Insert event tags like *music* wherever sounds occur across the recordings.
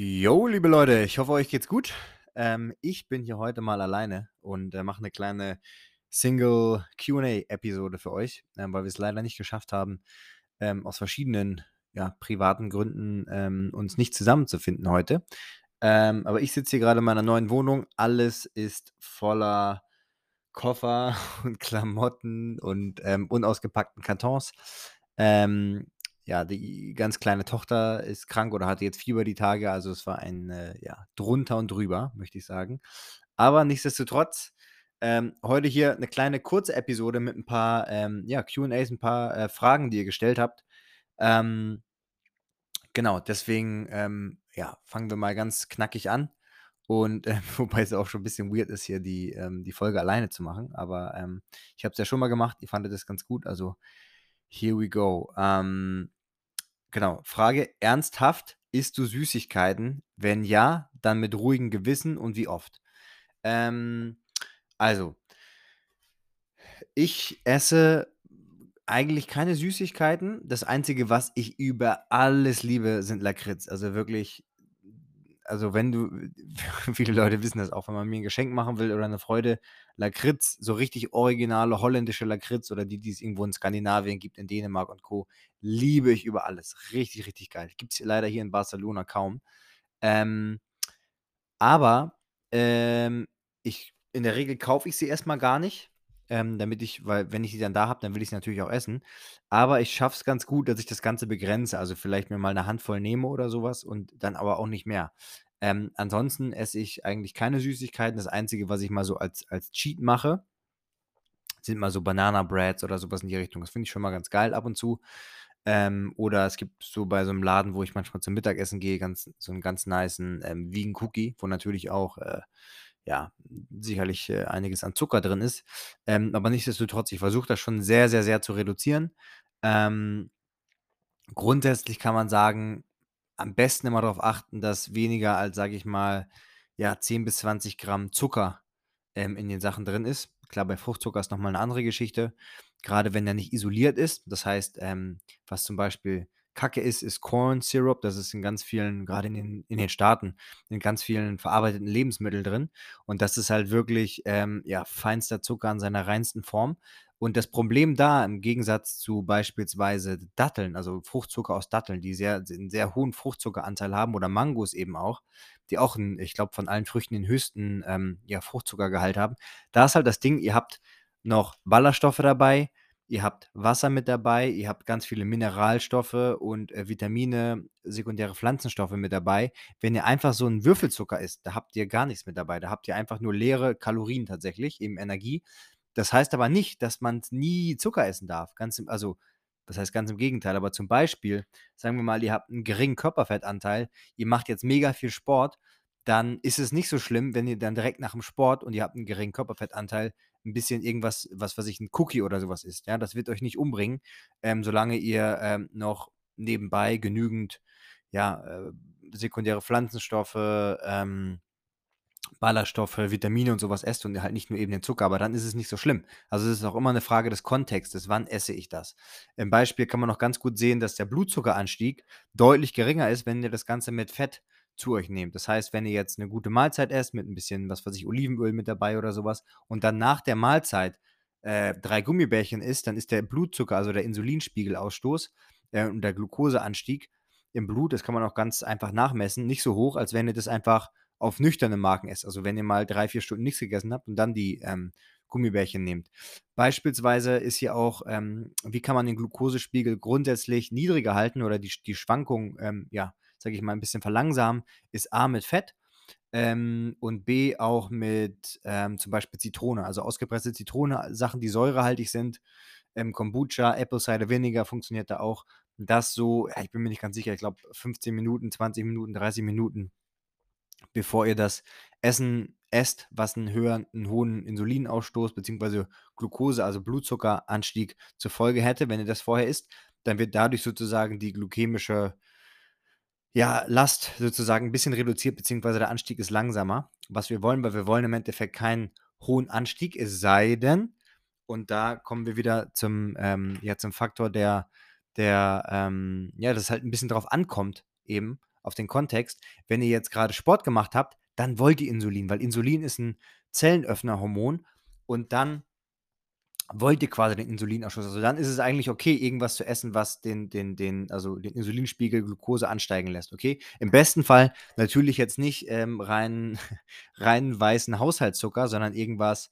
Jo, liebe Leute, ich hoffe, euch geht's gut. Ähm, ich bin hier heute mal alleine und äh, mache eine kleine Single QA-Episode für euch, ähm, weil wir es leider nicht geschafft haben, ähm, aus verschiedenen ja, privaten Gründen ähm, uns nicht zusammenzufinden heute. Ähm, aber ich sitze hier gerade in meiner neuen Wohnung. Alles ist voller Koffer *laughs* und Klamotten und ähm, unausgepackten Kartons. Ähm, ja, die ganz kleine Tochter ist krank oder hatte jetzt Fieber die Tage. Also es war ein äh, ja, drunter und drüber, möchte ich sagen. Aber nichtsdestotrotz, ähm, heute hier eine kleine kurze Episode mit ein paar ähm, ja, QAs, ein paar äh, Fragen, die ihr gestellt habt. Ähm, genau, deswegen ähm, ja, fangen wir mal ganz knackig an. Und äh, *laughs* wobei es auch schon ein bisschen weird ist, hier die, ähm, die Folge alleine zu machen. Aber ähm, ich habe es ja schon mal gemacht, ihr fandet das ganz gut. Also here we go. Ähm, genau, Frage: Ernsthaft, isst du Süßigkeiten? Wenn ja, dann mit ruhigem Gewissen und wie oft? Ähm, also, ich esse eigentlich keine Süßigkeiten. Das Einzige, was ich über alles liebe, sind Lakritz. Also wirklich, also wenn du, *laughs* viele Leute wissen das auch, wenn man mir ein Geschenk machen will oder eine Freude, Lakritz, so richtig originale holländische Lakritz oder die, die es irgendwo in Skandinavien gibt, in Dänemark und Co., liebe ich über alles. Richtig, richtig geil. Gibt es leider hier in Barcelona kaum. Ähm, aber ähm, ich, in der Regel kaufe ich sie erstmal gar nicht, ähm, damit ich, weil wenn ich sie dann da habe, dann will ich sie natürlich auch essen. Aber ich schaffe es ganz gut, dass ich das Ganze begrenze. Also vielleicht mir mal eine Handvoll nehme oder sowas und dann aber auch nicht mehr. Ähm, ansonsten esse ich eigentlich keine Süßigkeiten. Das Einzige, was ich mal so als, als Cheat mache, sind mal so Banana Breads oder sowas in die Richtung. Das finde ich schon mal ganz geil ab und zu. Ähm, oder es gibt so bei so einem Laden, wo ich manchmal zum Mittagessen gehe, ganz, so einen ganz niceen ähm, Vegan Cookie, wo natürlich auch äh, ja, sicherlich äh, einiges an Zucker drin ist. Ähm, aber nichtsdestotrotz, ich versuche das schon sehr, sehr, sehr zu reduzieren. Ähm, grundsätzlich kann man sagen, am besten immer darauf achten, dass weniger als, sage ich mal, ja, 10 bis 20 Gramm Zucker ähm, in den Sachen drin ist. Klar, bei Fruchtzucker ist nochmal eine andere Geschichte. Gerade wenn er nicht isoliert ist. Das heißt, ähm, was zum Beispiel Kacke ist, ist Corn Syrup. Das ist in ganz vielen, gerade in den, in den Staaten, in ganz vielen verarbeiteten Lebensmitteln drin. Und das ist halt wirklich ähm, ja, feinster Zucker in seiner reinsten Form. Und das Problem da, im Gegensatz zu beispielsweise Datteln, also Fruchtzucker aus Datteln, die sehr, einen sehr hohen Fruchtzuckeranteil haben, oder Mangos eben auch, die auch, einen, ich glaube, von allen Früchten den höchsten ähm, ja, Fruchtzuckergehalt haben. Da ist halt das Ding, ihr habt noch Ballaststoffe dabei, ihr habt Wasser mit dabei, ihr habt ganz viele Mineralstoffe und äh, Vitamine, sekundäre Pflanzenstoffe mit dabei. Wenn ihr einfach so einen Würfelzucker isst, da habt ihr gar nichts mit dabei. Da habt ihr einfach nur leere Kalorien tatsächlich, eben Energie. Das heißt aber nicht, dass man nie Zucker essen darf. Ganz im, also, das heißt ganz im Gegenteil. Aber zum Beispiel, sagen wir mal, ihr habt einen geringen Körperfettanteil, ihr macht jetzt mega viel Sport, dann ist es nicht so schlimm, wenn ihr dann direkt nach dem Sport und ihr habt einen geringen Körperfettanteil ein bisschen irgendwas, was weiß ich, ein Cookie oder sowas isst. Ja, das wird euch nicht umbringen, ähm, solange ihr ähm, noch nebenbei genügend ja, äh, sekundäre Pflanzenstoffe, ähm, Ballaststoffe, Vitamine und sowas esst und halt nicht nur eben den Zucker, aber dann ist es nicht so schlimm. Also es ist auch immer eine Frage des Kontextes, wann esse ich das? Im Beispiel kann man noch ganz gut sehen, dass der Blutzuckeranstieg deutlich geringer ist, wenn ihr das Ganze mit Fett zu euch nehmt. Das heißt, wenn ihr jetzt eine gute Mahlzeit esst mit ein bisschen, was weiß ich, Olivenöl mit dabei oder sowas und dann nach der Mahlzeit äh, drei Gummibärchen isst, dann ist der Blutzucker, also der Insulinspiegelausstoß äh, und der Glukoseanstieg im Blut, das kann man auch ganz einfach nachmessen, nicht so hoch, als wenn ihr das einfach auf nüchterne Marken esst. Also wenn ihr mal drei, vier Stunden nichts gegessen habt und dann die ähm, Gummibärchen nehmt. Beispielsweise ist hier auch, ähm, wie kann man den Glukosespiegel grundsätzlich niedriger halten oder die, die Schwankung, ähm, ja, sage ich mal, ein bisschen verlangsamen, ist A mit Fett ähm, und B auch mit ähm, zum Beispiel Zitrone, also ausgepresste Zitrone, Sachen, die säurehaltig sind. Ähm, Kombucha, Apple Cider Vinegar funktioniert da auch. Das so, ja, ich bin mir nicht ganz sicher, ich glaube 15 Minuten, 20 Minuten, 30 Minuten bevor ihr das Essen esst, was einen, höheren, einen hohen Insulinausstoß bzw. Glucose, also Blutzuckeranstieg zur Folge hätte, wenn ihr das vorher isst, dann wird dadurch sozusagen die glykämische ja, Last sozusagen ein bisschen reduziert, beziehungsweise der Anstieg ist langsamer. Was wir wollen, weil wir wollen im Endeffekt keinen hohen Anstieg, es sei denn, und da kommen wir wieder zum, ähm, ja, zum Faktor, der, der ähm, ja, dass es halt ein bisschen drauf ankommt, eben auf den Kontext. Wenn ihr jetzt gerade Sport gemacht habt, dann wollt ihr Insulin, weil Insulin ist ein Zellenöffnerhormon und dann wollt ihr quasi den Insulinausschuss. Also dann ist es eigentlich okay, irgendwas zu essen, was den, den, den, also den Insulinspiegel, Glucose ansteigen lässt, okay? Im besten Fall natürlich jetzt nicht ähm, rein, *laughs* rein weißen Haushaltszucker, sondern irgendwas,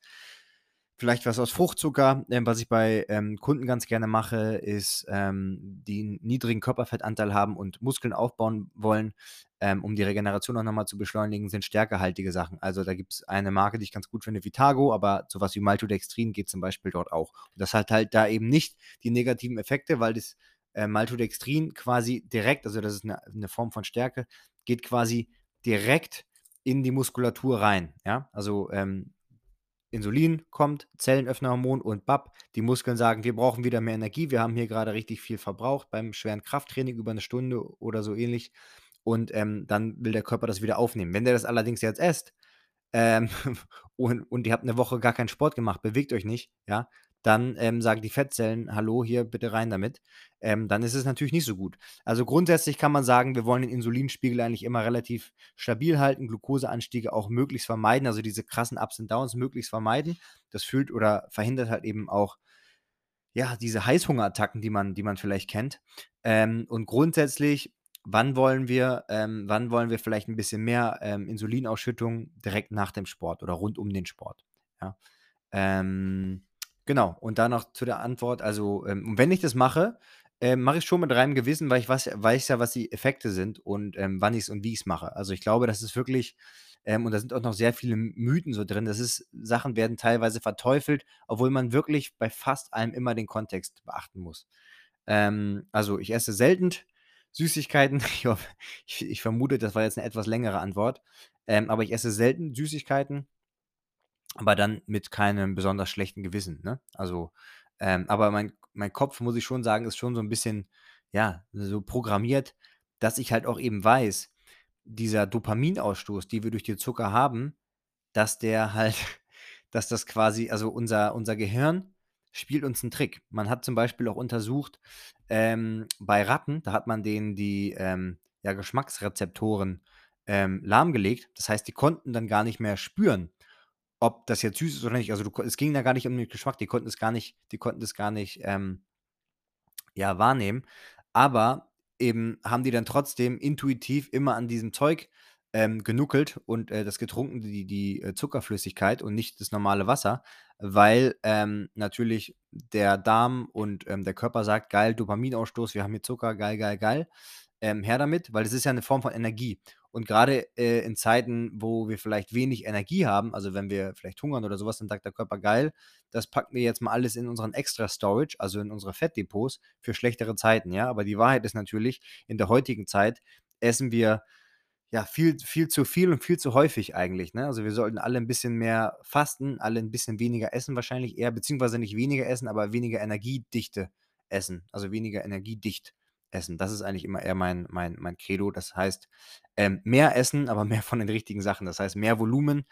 Vielleicht was aus Fruchtzucker. Ähm, was ich bei ähm, Kunden ganz gerne mache, ist, ähm, die 'n niedrigen Körperfettanteil haben und Muskeln aufbauen wollen, ähm, um die Regeneration auch nochmal zu beschleunigen, sind stärkehaltige Sachen. Also, da gibt es eine Marke, die ich ganz gut finde, Vitago, aber sowas wie Maltodextrin geht zum Beispiel dort auch. Und das hat halt da eben nicht die negativen Effekte, weil das, äh, Maltodextrin quasi direkt also, das ist eine 'ne Form von Stärke, geht quasi direkt in die Muskulatur rein, ja? Also, ähm Insulin kommt, Zellenöffnerhormon und BAP. Die Muskeln sagen, wir brauchen wieder mehr Energie. Wir haben hier gerade richtig viel verbraucht beim schweren Krafttraining über eine Stunde oder so ähnlich. Und ähm, dann will der Körper das wieder aufnehmen. Wenn der das allerdings jetzt esst ähm, *laughs* und, und ihr habt eine Woche gar keinen Sport gemacht, bewegt euch nicht, ja, dann ähm, sagen die Fettzellen, hallo, hier bitte rein damit. Ähm, dann ist es natürlich nicht so gut. Also grundsätzlich kann man sagen, wir wollen den Insulinspiegel eigentlich immer relativ stabil halten, Glukoseanstiege auch möglichst vermeiden, also diese krassen Ups und Downs möglichst vermeiden. Das fühlt oder verhindert halt eben auch ja, diese Heißhungerattacken, die man, die man vielleicht kennt. Ähm, und grundsätzlich, wann wollen wir, ähm, wann wollen wir vielleicht ein bisschen mehr ähm, Insulinausschüttung direkt nach dem Sport oder rund um den Sport? Ja. Ähm, Genau, und dann noch zu der Antwort, also, ähm, wenn ich das mache, ähm, mache ich schon mit reinem Gewissen, weil ich weiß weiß ja, was die Effekte sind und, ähm, wann es und wie ich es mache. Also, ich glaube, das ist wirklich ähm, und da sind auch noch sehr viele Mythen so drin. Das ist Sachen werden teilweise verteufelt, obwohl man wirklich bei fast allem immer den Kontext beachten muss. Ähm, also, ich esse selten Süßigkeiten. *laughs* Ich hoffe ich ich vermute, das war jetzt eine etwas längere Antwort, ähm, aber ich esse selten Süßigkeiten. Aber dann mit keinem besonders schlechten Gewissen, ne? Also, ähm, aber mein mein Kopf, muss ich schon sagen, ist schon so ein bisschen, ja, so programmiert, dass ich halt auch eben weiß, dieser Dopaminausstoß, die wir durch den Zucker haben, dass der halt *laughs* dass das quasi also unser unser Gehirn spielt uns einen Trick. Man hat zum Beispiel auch untersucht, ähm, bei Ratten, da hat man denen die, ähm, ja, Geschmacksrezeptoren, ähm, lahmgelegt. Das heißt, die konnten dann gar nicht mehr spüren ob das jetzt süß ist oder nicht. Also, du es ging da gar nicht um den Geschmack, die konnten es gar nicht die konnten es gar nicht, ähm, ja, wahrnehmen. Aber eben haben die dann trotzdem intuitiv immer an diesem Zeug, ähm, genuckelt und, äh, das getrunken, die die, äh, Zuckerflüssigkeit und nicht das normale Wasser, weil, ähm, natürlich der Darm und, ähm, der Körper sagt: „Geil, Dopaminausstoß, wir haben hier Zucker, geil, geil, geil, ähm, her damit“, weil es ist ja eine Form von Energie. Und gerade äh, in Zeiten, wo wir vielleicht wenig Energie haben, also wenn wir vielleicht hungern oder sowas, dann sagt der Körper: „Geil, das packen wir jetzt mal alles in unseren Extra-Storage, also in unsere Fettdepots für schlechtere Zeiten“, ja? Aber die Wahrheit ist natürlich, in der heutigen Zeit essen wir, ja, viel viel zu viel und viel zu häufig eigentlich, ne? Also, wir sollten alle ein bisschen mehr fasten, alle ein bisschen weniger essen wahrscheinlich eher, beziehungsweise nicht weniger essen, aber weniger Energiedichte essen, also weniger energiedicht essen. Das ist eigentlich immer eher mein mein mein Credo. Das heißt, ähm, mehr essen, aber *laughs* mehr von den richtigen Sachen. Das heißt, mehr Volumen,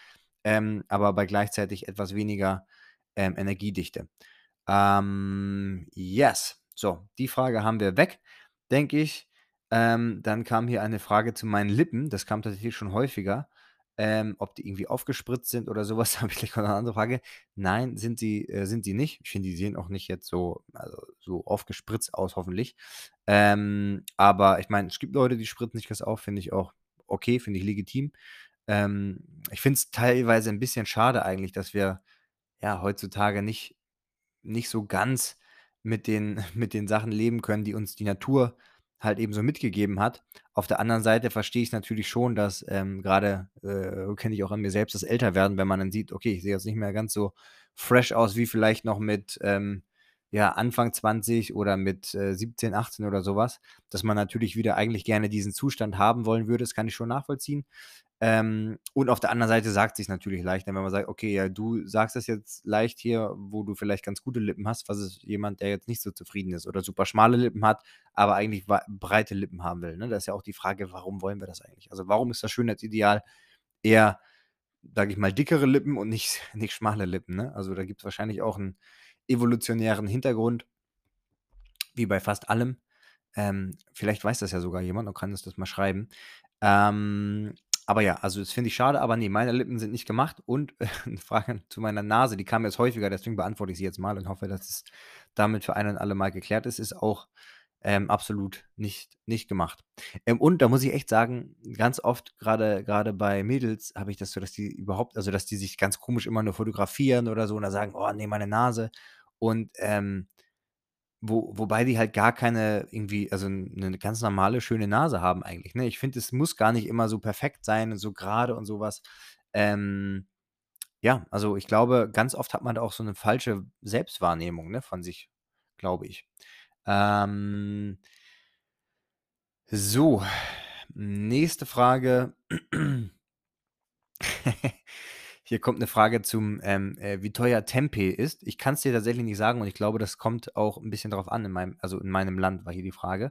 ähm, aber bei gleichzeitig etwas weniger, ähm, Energiedichte. Ähm, yes. So, die Frage haben wir weg, denke ich. Ähm, dann kam hier eine Frage zu meinen Lippen. Das kam tatsächlich schon häufiger. Ähm, ob die irgendwie aufgespritzt sind oder sowas, was, *laughs* habe ich gleich noch eine andere Frage. Nein, sind sie äh, sind sie nicht. Ich finde, die sehen auch nicht jetzt so also, so aufgespritzt aus, hoffentlich. Ähm, aber ich meine, es gibt Leute, die spritzen sich das auf, finde ich auch okay, finde ich legitim. Ähm, ich finde es teilweise ein bisschen schade eigentlich, dass wir, ja, heutzutage nicht nicht so ganz mit den *laughs* mit den Sachen leben können, die uns die Natur halt eben so mitgegeben hat. Auf der anderen Seite verstehe ich natürlich schon, dass, ähm, grade, äh, kenne ich auch an mir selbst, das Älterwerden, wenn man dann sieht: „Okay, ich sehe jetzt nicht mehr ganz so fresh aus wie vielleicht noch mit, ähm, ja, Anfang 20 oder mit, äh, 17, 18 oder sowas, dass man natürlich wieder eigentlich gerne diesen Zustand haben wollen würde, das kann ich schon nachvollziehen. Ähm, und auf der anderen Seite sagt sich's natürlich leichter, wenn man sagt: „Okay, ja, du sagst das jetzt leicht hier, wo du vielleicht ganz gute Lippen hast, was ist jemand, der jetzt nicht so zufrieden ist oder super schmale Lippen hat, aber eigentlich breite Lippen haben will“, ne? Da ist ja auch die Frage, warum wollen wir das eigentlich? Also, warum ist das Schönheitsideal eher, sage ich mal, dickere Lippen und nicht *laughs* nicht schmale Lippen, ne? Also, da gibt's wahrscheinlich auch einen evolutionären Hintergrund, wie bei fast allem. Ähm, vielleicht weiß das ja sogar jemand und kann uns das mal schreiben. Ähm, aber ja, also das finde ich schade, aber ne, meine Lippen sind nicht gemacht und *laughs* 'ne Frage zu meiner Nase, die kam jetzt häufiger, deswegen beantworte ich sie jetzt mal und hoffe, dass es damit für ein und alle Mal geklärt ist, ist auch, ähm, absolut nicht nicht gemacht. Ähm, und da muss ich echt sagen, ganz oft, grade bei Mädels habe ich das so, dass die überhaupt also, dass die sich ganz komisch immer nur fotografieren oder so und dann sagen: „Oh ne, meine Nase.“ Und, ähm, wo wobei die halt gar keine irgendwie also 'n 'ne ganz normale, schöne Nase haben eigentlich, ne? Ich finde, es muss gar nicht immer so perfekt sein und so grade und so was. Ähm, ja, also ich glaube, ganz oft hat man da auch so 'ne falsche Selbstwahrnehmung, ne, von sich, glaube ich. Ähm so, nächste Frage. *clears throat* *laughs* Hier kommt 'ne Frage zum, ähm, äh, wie teuer Tempeh ist. Ich kann's dir tatsächlich nicht sagen und ich glaube, das kommt auch 'n bisschen drauf an in meinem also in meinem Land war hier die Frage.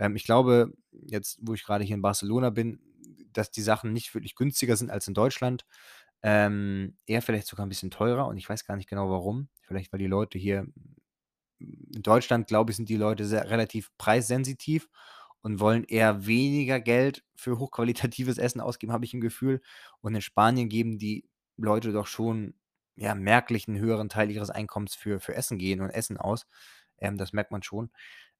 Ähm, ich glaube, jetzt, wo ich grade hier in Barcelona bin, dass die Sachen nicht wirklich günstiger sind als in Deutschland. Ähm, eher vielleicht sogar 'n bisschen teurer und ich weiß gar nicht genau warum. Vielleicht, weil die Leute hier in Deutschland, glaube ich, sind die Leute sehr relativ preissensitiv und wollen eher weniger Geld für hochqualitatives Essen ausgeben, habe ich 'n Gefühl. Und in Spanien geben die Leute doch schon, ja, merklich 'n höheren Teil ihres Einkommens für für Essen gehen und Essen aus. Ähm, das merkt man schon.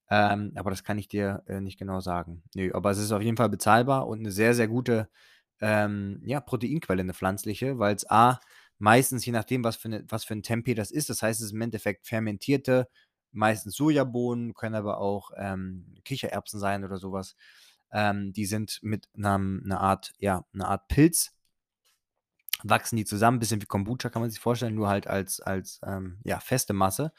Ähm, aber das kann ich dir, äh, nicht genau sagen. Ne, aber es ist auf jeden Fall bezahlbar und 'ne sehr, sehr gute, ähm, ja, Proteinquelle, 'ne pflanzliche, weil's A meistens, je nachdem, was für 'ne was für 'n Tempeh das ist das heißt, es ist im Endeffekt fermentierte, meistens Sojabohnen, können aber auch, ähm, Kichererbsen sein oder so was. Ähm, die sind mit 'nem 'ner Art ja, 'ner Art Pilz wachsen die zusammen, bisschen wie Kombucha kann man sich vorstellen, nur halt als als, ähm, ja, feste Masse.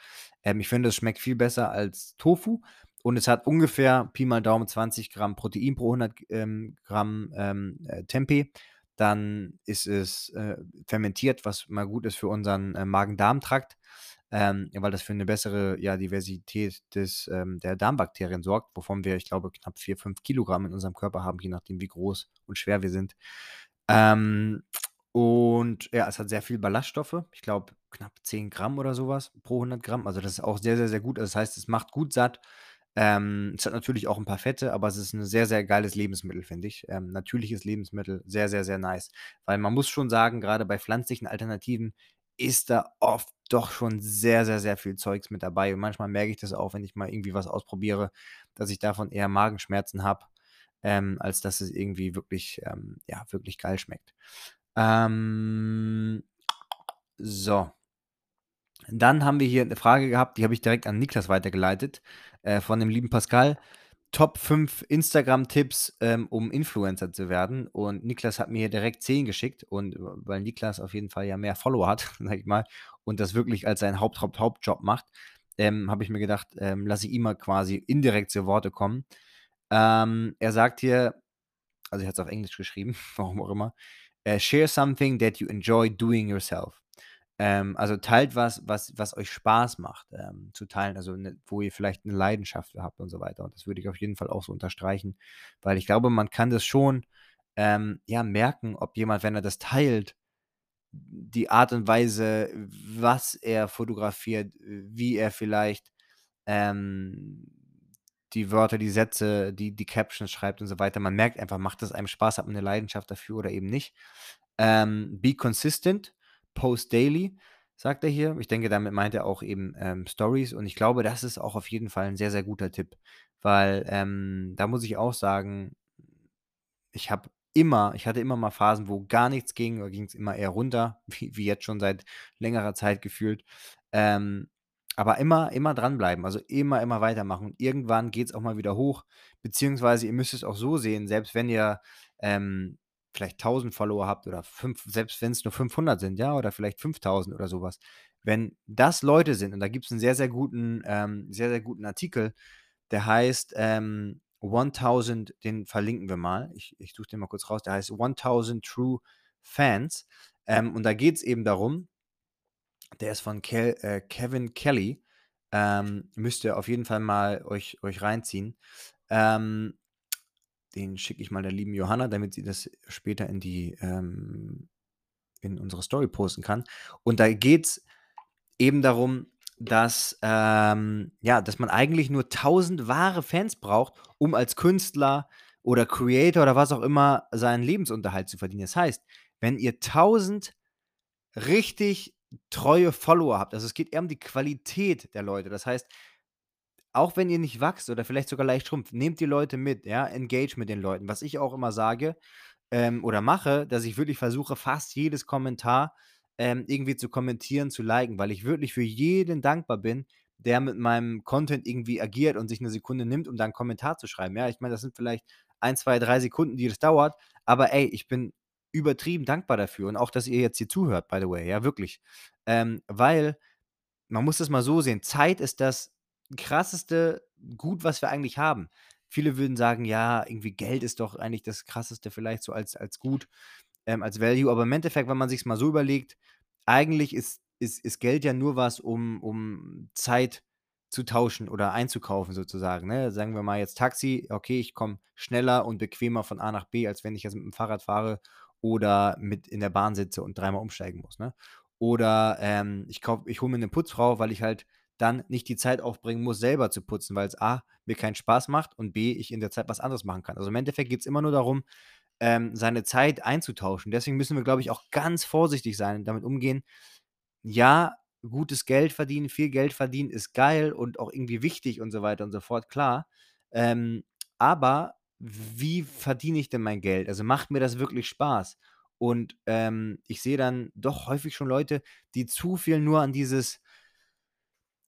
Ähm, ich finde, es schmeckt viel besser als Tofu und es hat ungefähr Pi mal Daumen 20 Gramm Protein pro 100 g ähm, Gramm, ähm, äh, Tempeh. Dann ist es, äh, fermentiert, was mal gut ist für unseren, äh, Magen-Darm-Trakt, ähm, weil das für 'ne bessere, ja, Diversität des ähm, der Darmbakterien sorgt, wovon wir, ich glaube, knapp 4, 5 Kilogramm in unserem Körper haben, je nachdem, wie groß und schwer wir sind. Ähm, und ja, es hat sehr viel Ballaststoffe. Ich glaube, knapp 10 Gramm oder so was pro 100 Gramm. Also, das ist auch sehr, sehr, sehr gut. Also, das heißt, es macht gut satt. Ähm, es hat natürlich auch 'n paar Fette, aber es ist 'n sehr, sehr geiles Lebensmittel, finde ich. Ähm, natürliches Lebensmittel, sehr, sehr, sehr nice. Weil man muss schon sagen, grade bei pflanzlichen Alternativen ist da oft doch schon sehr, sehr, sehr viel Zeugs mit dabei und manchmal merke ich das auch, wenn ich mal irgendwie was ausprobiere, dass ich davon eher Magenschmerzen habe, ähm, als dass es irgendwie wirklich, ähm, ja, wirklich geil schmeckt. Ähm, so. Dann haben wir hier 'ne Frage gehabt, die habe ich direkt an Niklas weitergeleitet, äh, von dem lieben Pascal. Top 5 Instagram-Tipps, ähm, um Influencer zu werden. Und Niklas hat mir hier direkt 10 geschickt und w weil Niklas auf jeden Fall ja mehr Follower hat, *laughs* sage ich mal, und das wirklich als seinen Haupt Haupt Hauptjob macht, ähm, habe ich mir gedacht, ähm, lasse ich ihm mal quasi indirekt zu Worte kommen. Ähm, er sagt hier also, er hat's auf Englisch geschrieben, *laughs* warum auch immer, äh: „Share something that you enjoy doing yourself.“ Ähm, also, teilt was, was was euch Spaß macht, ähm, zu teilen, also, 'ne wo ihr vielleicht 'ne Leidenschaft habt und so weiter. Und das würde ich auf jeden Fall auch so unterstreichen, weil ich glaube, man kann das schon, ähm, ja, merken, ob jemand, wenn er das teilt, die Art und Weise, was er fotografiert, wie er vielleicht, ähm, die Wörter, die Sätze, die die Captions schreibt und so weiter. Man merkt einfach, macht es einem Spaß, hat man 'ne Leidenschaft dafür oder eben nicht. Ähm, „Be consistent, post daily“, sagt er hier. Ich denke, damit meint er auch eben, ähm, Stories und ich glaube, das ist auch auf jeden Fall 'n sehr, sehr guter Tipp, weil, ähm, da muss ich auch sagen ich habe immer ich hatte immer mal Phasen, wo gar nichts ging, da ging's immer eher runter, *laughs* wie wie jetzt schon seit längerer Zeit gefühlt. Ähm, aber immer immer dranbleiben, also, immer, immer weitermachen. Irgendwann geht's auch mal wieder hoch, beziehungsweise ihr müsst es auch so sehen, selbst wenn ihr, ähm, vielleicht 1.000 Follower habt oder 5 selbst wenn's nur 500 sind, ja, oder vielleicht 5.000 oder so was. Wenn das Leute sind und da gibt's 'n sehr, sehr guten ähm, sehr, sehr guten Artikel, der heißt, ähm, „1.000“ den verlinken wir mal. Ich ich suche den mal kurz raus. Der heißt „1.000 True Fans“. Ähm, und da geht's eben darum der ist von Kel äh, Kevin Kelly. Ähm, müsst ihr auf jeden Fall mal euch euch reinziehen. Ähm, den schicke ich mal der lieben Johanna, damit sie das später in die ähm, in unsere Story posten kann. Und da geht's eben darum, dass, ähm ja, dass man eigentlich nur 1.000 wahre Fans braucht, um als Künstler oder Creator oder was auch immer seinen Lebensunterhalt zu verdienen. Das heißt, wenn ihr 1.000 richtig treue Follower habt also, es geht eher um die Qualität der Leute. Das heißt auch wenn ihr nicht wachst oder vielleicht sogar leicht schrumpft, nehmt die Leute mit, ja? Engage mit den Leuten. Was ich auch immer sage, ähm, oder mache, dass ich wirklich versuche, fast jedes Kommentar, ähm, irgendwie zu kommentieren, zu liken, weil ich wirklich für jeden dankbar bin, der mit meinem Content irgendwie agiert und sich 'ne Sekunde nimmt, um da 'n Kommentar zu schreiben. Ja, ich meine, das sind vielleicht 1, 2, 3 Sekunden, die das dauert, aber ey, ich bin übertrieben dankbar dafür und auch, dass ihr jetzt hier zuhört, by the way, ja, wirklich. Ähm, weil man muss das mal so sehen, Zeit ist das krasseste Gut, was wir eigentlich haben. Viele würden sagen: „Ja, irgendwie Geld ist doch eigentlich das Krasseste vielleicht so als als Gut, ähm, als Value.“ Aber im Endeffekt, wenn man sich's mal so überlegt, eigentlich ist ist ist Geld ja nur was, um um Zeit zu tauschen oder einzukaufen sozusagen, ne? Sagen wir mal jetzt Taxi, okay, ich komme schneller und bequemer von A nach B, als wenn ich jetzt mit'm Fahrrad fahre oder mit in der Bahn sitze und dreimal umsteigen muss, ne? Oder, ähm, ich ich hole mir 'ne Putzfrau, weil ich halt dann nicht die Zeit aufbringen muss, selber zu putzen, weil's A mir keinen Spaß macht und B ich in der Zeit was anderes machen kann. Also, im Endeffekt geht's immer nur darum, ähm, seine Zeit einzutauschen. Deswegen müssen wir, glaube ich, auch ganz vorsichtig sein und damit umgehen. Ja, gutes Geld verdienen, viel Geld verdienen ist geil und auch irgendwie wichtig und so weiter und so fort, klar. Ähm, aber wie verdiene ich denn mein Geld? Also, macht mir das wirklich Spaß? Und, ähm, ich sehe dann doch häufig schon Leute, die zu viel nur an dieses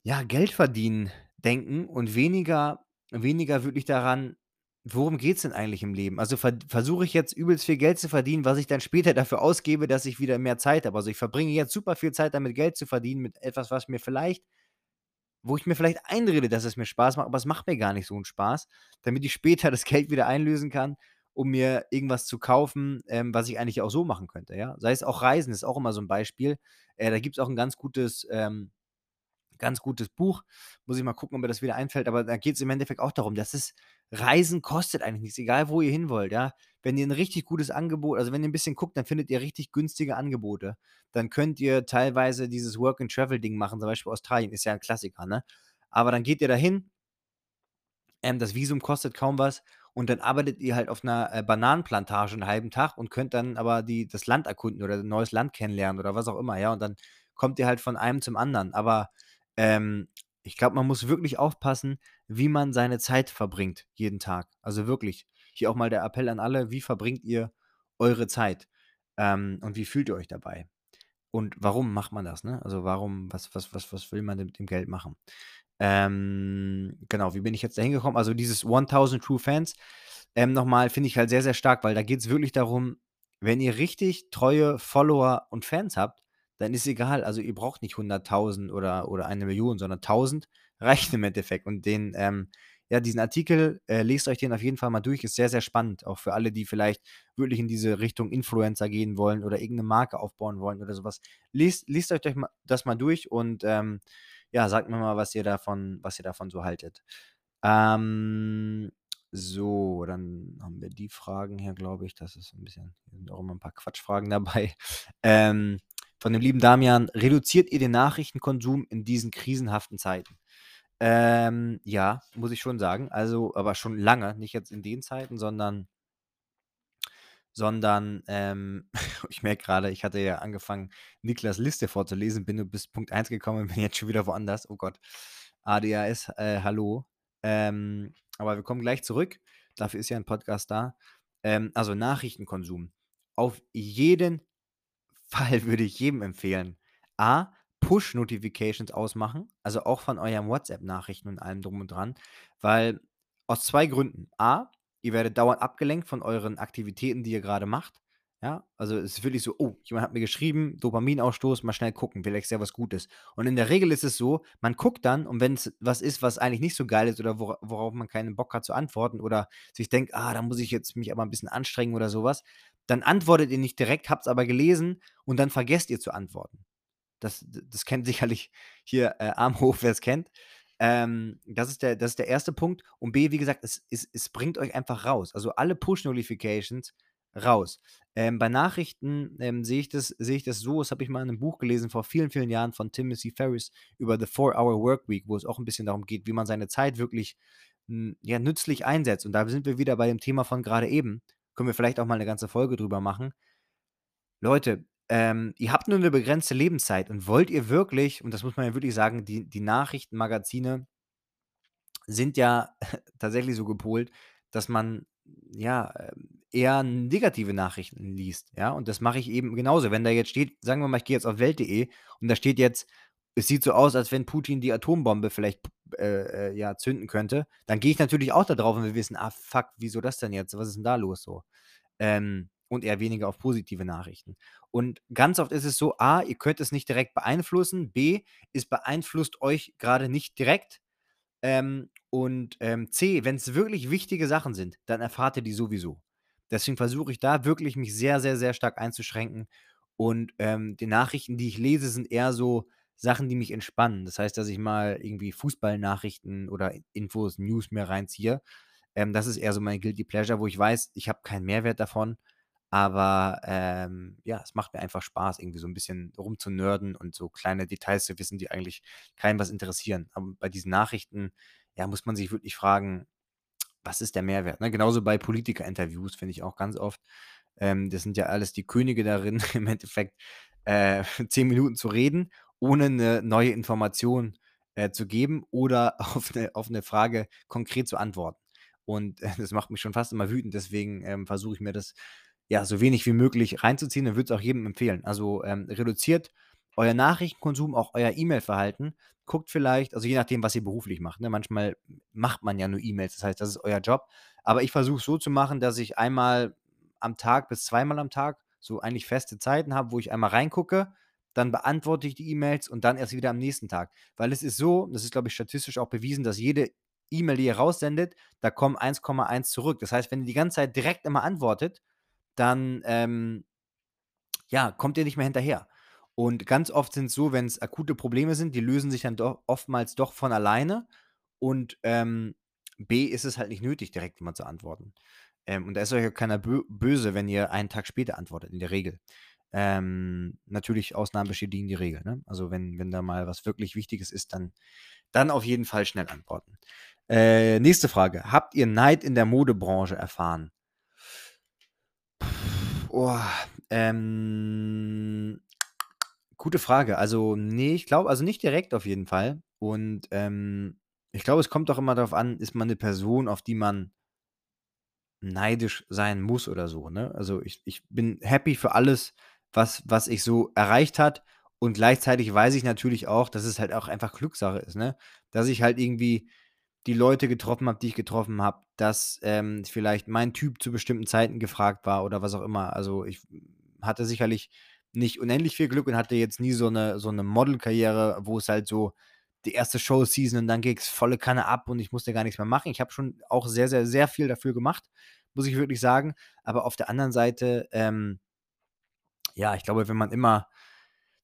ja, Geld verdienen denken und weniger weniger wirklich daran, worum geht's denn eigentlich im Leben? Also, verd versuche ich jetzt übelst viel Geld zu verdienen, was ich dann später *laughs* dafür ausgebe, dass ich wieder mehr Zeit habe. Also, ich verbringe jetzt super viel Zeit damit, Geld zu verdienen mit etwas, was mir vielleicht wo ich mir vielleicht einrede, dass es mir Spaß macht, aber es macht mir gar nicht so 'n Spaß, damit ich später *laughs* das Geld wieder einlösen kann, um mir irgendwas zu kaufen, ähm, was ich eigentlich auch so machen könnte, ja? Sei es auch Reisen, ist auch immer so 'n Beispiel. Äh, da gibt's auch 'n ganz gutes, ähm ganz gutes Buch. Muss ich mal gucken, ob mir das wieder einfällt, aber da geht's im Endeffekt auch darum, dass es Reisen kostet eigentlich nix, egal wo ihr hin wollt, ja? Wenn ihr 'n richtig gutes Angebot also, wenn ihr 'n bisschen guckt, dann findet ihr richtig günstige Angebote. Dann könnt ihr teilweise dieses Work and Travel Ding machen, zum Beispiel Australien, ist ja 'n Klassiker, ne? Aber dann geht ihr dahin ähm, das Visum kostet kaum was und dann arbeitet ihr halt auf 'ner, äh, Bananenplantage 'n halben Tag und könnt dann aber die das Land erkunden oder 'n neues Land kennenlernen oder was auch immer, ja? Und dann kommt ihr halt von einem zum anderen. Aber, ähm, ich glaube, man muss wirklich aufpassen, wie man seine Zeit verbringt jeden Tag. Also, wirklich. Hier auch mal der Appell an alle: Wie verbringt ihr eure Zeit? Ähm, und wie fühlt ihr euch dabei? Und warum macht man das, ne? Also, warum was was was was will man denn mit dem Geld machen? Ähm, genau, wie bin ich jetzt da hingekommen? Also, dieses 1.000 True Fans, ähm, noch mal finde ich halt sehr, sehr stark, weil da geht's wirklich darum, wenn ihr richtig treue Follower und Fans habt, dann ist egal, also, ihr braucht nicht 100.000 oder oder 1.000.000, sondern 1.000 reicht im Endeffekt. Und den, ähm ja, diesen Artikel, äh, lest euch den auf jeden Fall mal durch, ist sehr, sehr spannend, auch für alle, die vielleicht wirklich in diese Richtung Influencer gehen wollen oder irgend 'ne Marke aufbauen wollen oder so was. Lest lest euch das mal durch und, ähm, ja, sagt mir mal, was ihr davon was ihr davon so haltet. Ähm, so, dann haben wir die Fragen hier, glaube ich. Das ist 'n bisschen sind auch immer 'n paar Quatschfragen dabei. *laughs* Ähm, von dem lieben Damian: „Reduziert ihr den Nachrichtenkonsum in diesen krisenhaften Zeiten?“ Ähm, ja, muss ich schon sagen. Also aber schon lange, nicht jetzt in den Zeiten, sondern sondern, ähm, *laughs* ich merke grade, ich hatte ja angefangen, Niklas Liste vorzulesen, bin bis Punkt 1 gekommen und *laughs* bin jetzt schon wieder woanders. Oh Gott. ADHS, äh, hallo. Ähm, aber wir kommen gleich zurück. Dafür ist ja 'n Podcast da. Ähm, also, Nachrichtenkonsum. Auf jeden *laughs* Fall würde ich jedem empfehlen: A: Push-Notifications ausmachen, also, auch von euren WhatsApp-Nachrichten und allem drum und dran, weil aus 2 Gründen. A: Ihr werdet dauernd abgelenkt von euren Aktivitäten, die ihr grade macht, ja? Also, es ist wirklich so: „Oh, jemand hat mir geschrieben, Dopaminausstoß, mal schnell gucken, vielleicht ist ja was Gutes.“ Und in der Regel ist es so, man guckt dann und wenn's was ist, was eigentlich nicht so geil ist oder wora worauf man keinen Bock hat zu antworten oder sich denkt: „Ah, da muss ich jetzt mich aber 'n bisschen anstrengen“ oder so was, dann antwortet ihr nicht direkt, habt's aber gelesen und dann vergesst ihr zu antworten. Das das kennt sicherlich hier, äh, Arm hoch, *laughs* wer's kennt. Ähm, das ist der das ist der 1. Punkt und B, wie gesagt, es es es bringt euch einfach raus. Also, alle Push-Notifications raus. Ähm, bei Nachrichten, ähm, sehe ich das sehe ich das so, das habe ich mal in 'nem Buch gelesen vor vielen, vielen Jahren von Timothy Ferriss über „The Four-Hour Workweek“, wo es auch 'n bisschen darum geht, wie man seine Zeit wirklich, hm, ja, nützlich einsetzt. Und da sind wir wieder bei dem Thema von grade eben. Können wir vielleicht auch mal 'ne ganze Folge drüber machen. Leute, ähm, ihr habt nur 'ne begrenzte Lebenszeit und wollt ihr wirklich und das muss man ja wirklich sagen, die die Nachrichtenmagazine sind ja *laughs* tatsächlich so gepolt, dass man, ja, ähm, eher negative Nachrichten liest, ja? Und das mache ich eben genauso. Wenn da jetzt steht sagen wir mal, ich gehe jetzt auf Welt.de und da steht jetzt: „Es sieht so aus, als wenn Putin die Atombombe vielleicht äh, äh, ja, zünden könnte“, dann gehe ich natürlich auch da drauf und will wissen: „Ah, fuck, wieso das denn jetzt? Was ist 'n da los so?“ Ähm, und eher weniger auf positive Nachrichten. Und ganz oft ist es so: A, ihr könnt es nicht direkt beeinflussen, B, es beeinflusst euch grade nicht direkt, ähm, und, ähm, C, wenn's wirklich wichtige Sachen sind, dann erfahrt ihr die sowieso. Deswegen versuche ich da wirklich, mich sehr, sehr, sehr stark einzuschränken und, ähm, die Nachrichten, die ich lese, sind eher so Sachen, die mich entspannen. Das heißt, dass ich mal irgendwie Fußballnachrichten oder Infos, News mir reinziehe. Ähm, das ist eher so mein Guilty Pleasure, wo ich weiß, ich habe keinen Mehrwert davon, aber, ähm, ja, es macht mir einfach Spaß, irgendwie so 'n bisschen rumzunörden und so kleine Details zu wissen, die eigentlich keinen was interessieren. Aber bei diesen Nachrichten, ja, muss man sich wirklich fragen: „Was ist der Mehrwert“, ne? Genauso bei Politikerinterviews, finde ich auch ganz oft. Ähm, das sind ja alles die Könige darin, *laughs* im Endeffekt, äh, *laughs* 10 Minuten zu reden, ohne 'ne neue Information, äh, zu geben oder *laughs* auf 'ne auf 'ne Frage konkret zu antworten. Und, äh, das macht mich schon fast immer wütend, deswegen, ähm, versuche ich mir das, ja, so wenig wie möglich reinzuziehen und würde es auch jedem empfehlen. Also, ähm, reduziert euer Nachrichtenkonsum, auch euer E-Mail-Verhalten. Guckt vielleicht also, je nachdem, was ihr beruflich macht, ne? Manchmal macht man ja nur E-Mails, das heißt, das ist euer Job. Aber ich versuche es so zu machen, dass ich einmal am Tag bis zweimal am Tag so eigentlich feste Zeiten habe, wo ich einmal reingucke, dann beantworte ich die E-Mails und dann erst wieder am nächsten Tag. Weil es ist so, das ist, glaube ich, statistisch auch bewiesen, dass jede E-Mail, die ihr raussendet, da kommen 1,1 zurück. Das heißt, wenn ihr die ganze Zeit direkt immer antwortet, dann, ähm ja, kommt ihr nicht mehr hinterher. Und ganz oft sind's so, wenn's akute Probleme sind, die lösen sich dann doch oftmals doch von alleine und, ähm, B, ist es halt nicht nötig, direkt immer zu antworten. Ähm, und da ist euch auch keiner bö böse, wenn ihr einen Tag später antwortet, in der Regel. Ähm, natürlich, Ausnahmen bestätigen die Regel, ne? Also, wenn wenn da mal was wirklich Wichtiges ist, dann dann auf jeden Fall schnell antworten. Äh, nächste Frage: Habt ihr Neid in der Modebranche erfahren? Oh, ähm, gute Frage. Also, ne, ich glaube also, nicht direkt auf jeden Fall. Und, ähm, ich glaube, es kommt auch immer darauf an, ist man 'ne Person, auf die man neidisch sein muss oder so, ne? Also, ich ich bin happy für alles, was was ich so erreicht hat und gleichzeitig weiß ich natürlich auch, dass es halt auch einfach Glückssache ist, ne? Dass ich halt irgendwie die Leute getroffen habe, die ich getroffen habe, dass, ähm, vielleicht mein Typ zu bestimmten Zeiten gefragt war oder was auch immer. Also, ich hatte sicherlich nicht unendlich viel Glück und hatte jetzt nie so 'ne so 'ne Modelkarriere, wo es halt so die 1. Showseason und dann ging's volle Kanne ab und ich musste gar nix mehr machen. Ich habe schon auch sehr, sehr, sehr viel dafür gemacht, muss ich wirklich sagen. Aber auf der anderen Seite, ähm ja, ich glaube, wenn man immer